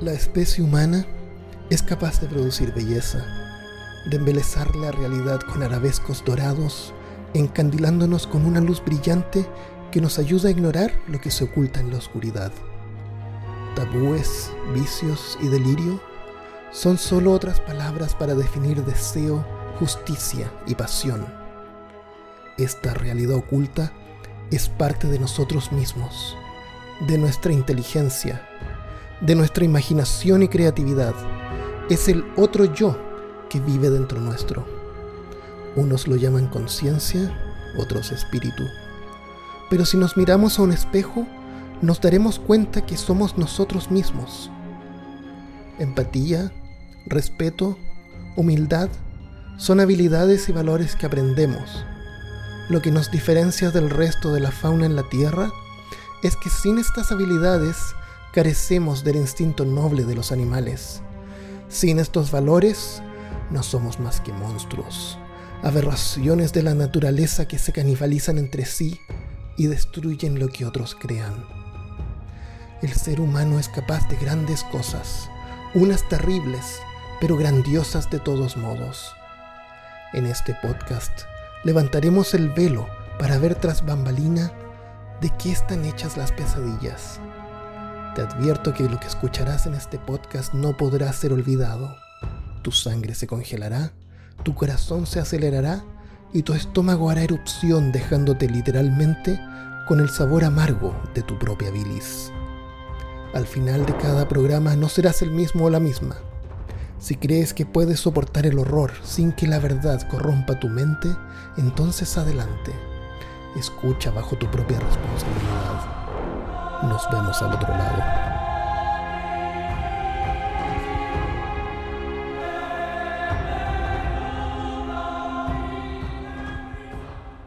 La especie humana es capaz de producir belleza, de embelezar la realidad con arabescos dorados, encandilándonos con una luz brillante que nos ayuda a ignorar lo que se oculta en la oscuridad. Tabúes, vicios y delirio son solo otras palabras para definir deseo, justicia y pasión. Esta realidad oculta es parte de nosotros mismos, de nuestra inteligencia, de nuestra imaginación y creatividad. Es el otro yo que vive dentro nuestro. Unos lo llaman conciencia, otros espíritu. Pero si nos miramos a un espejo, nos daremos cuenta que somos nosotros mismos. Empatía, respeto, humildad son habilidades y valores que aprendemos. Lo que nos diferencia del resto de la fauna en la Tierra es que sin estas habilidades carecemos del instinto noble de los animales. Sin estos valores, no somos más que monstruos, aberraciones de la naturaleza que se canibalizan entre sí y destruyen lo que otros crean. El ser humano es capaz de grandes cosas, unas terribles, pero grandiosas de todos modos. En este podcast levantaremos el velo para ver tras bambalina de qué están hechas las pesadillas te advierto que lo que escucharás en este podcast no podrá ser olvidado. Tu sangre se congelará, tu corazón se acelerará y tu estómago hará erupción dejándote literalmente con el sabor amargo de tu propia bilis. Al final de cada programa no serás el mismo o la misma. Si crees que puedes soportar el horror sin que la verdad corrompa tu mente, entonces adelante. Escucha bajo tu propia responsabilidad. Vemos al otro lado.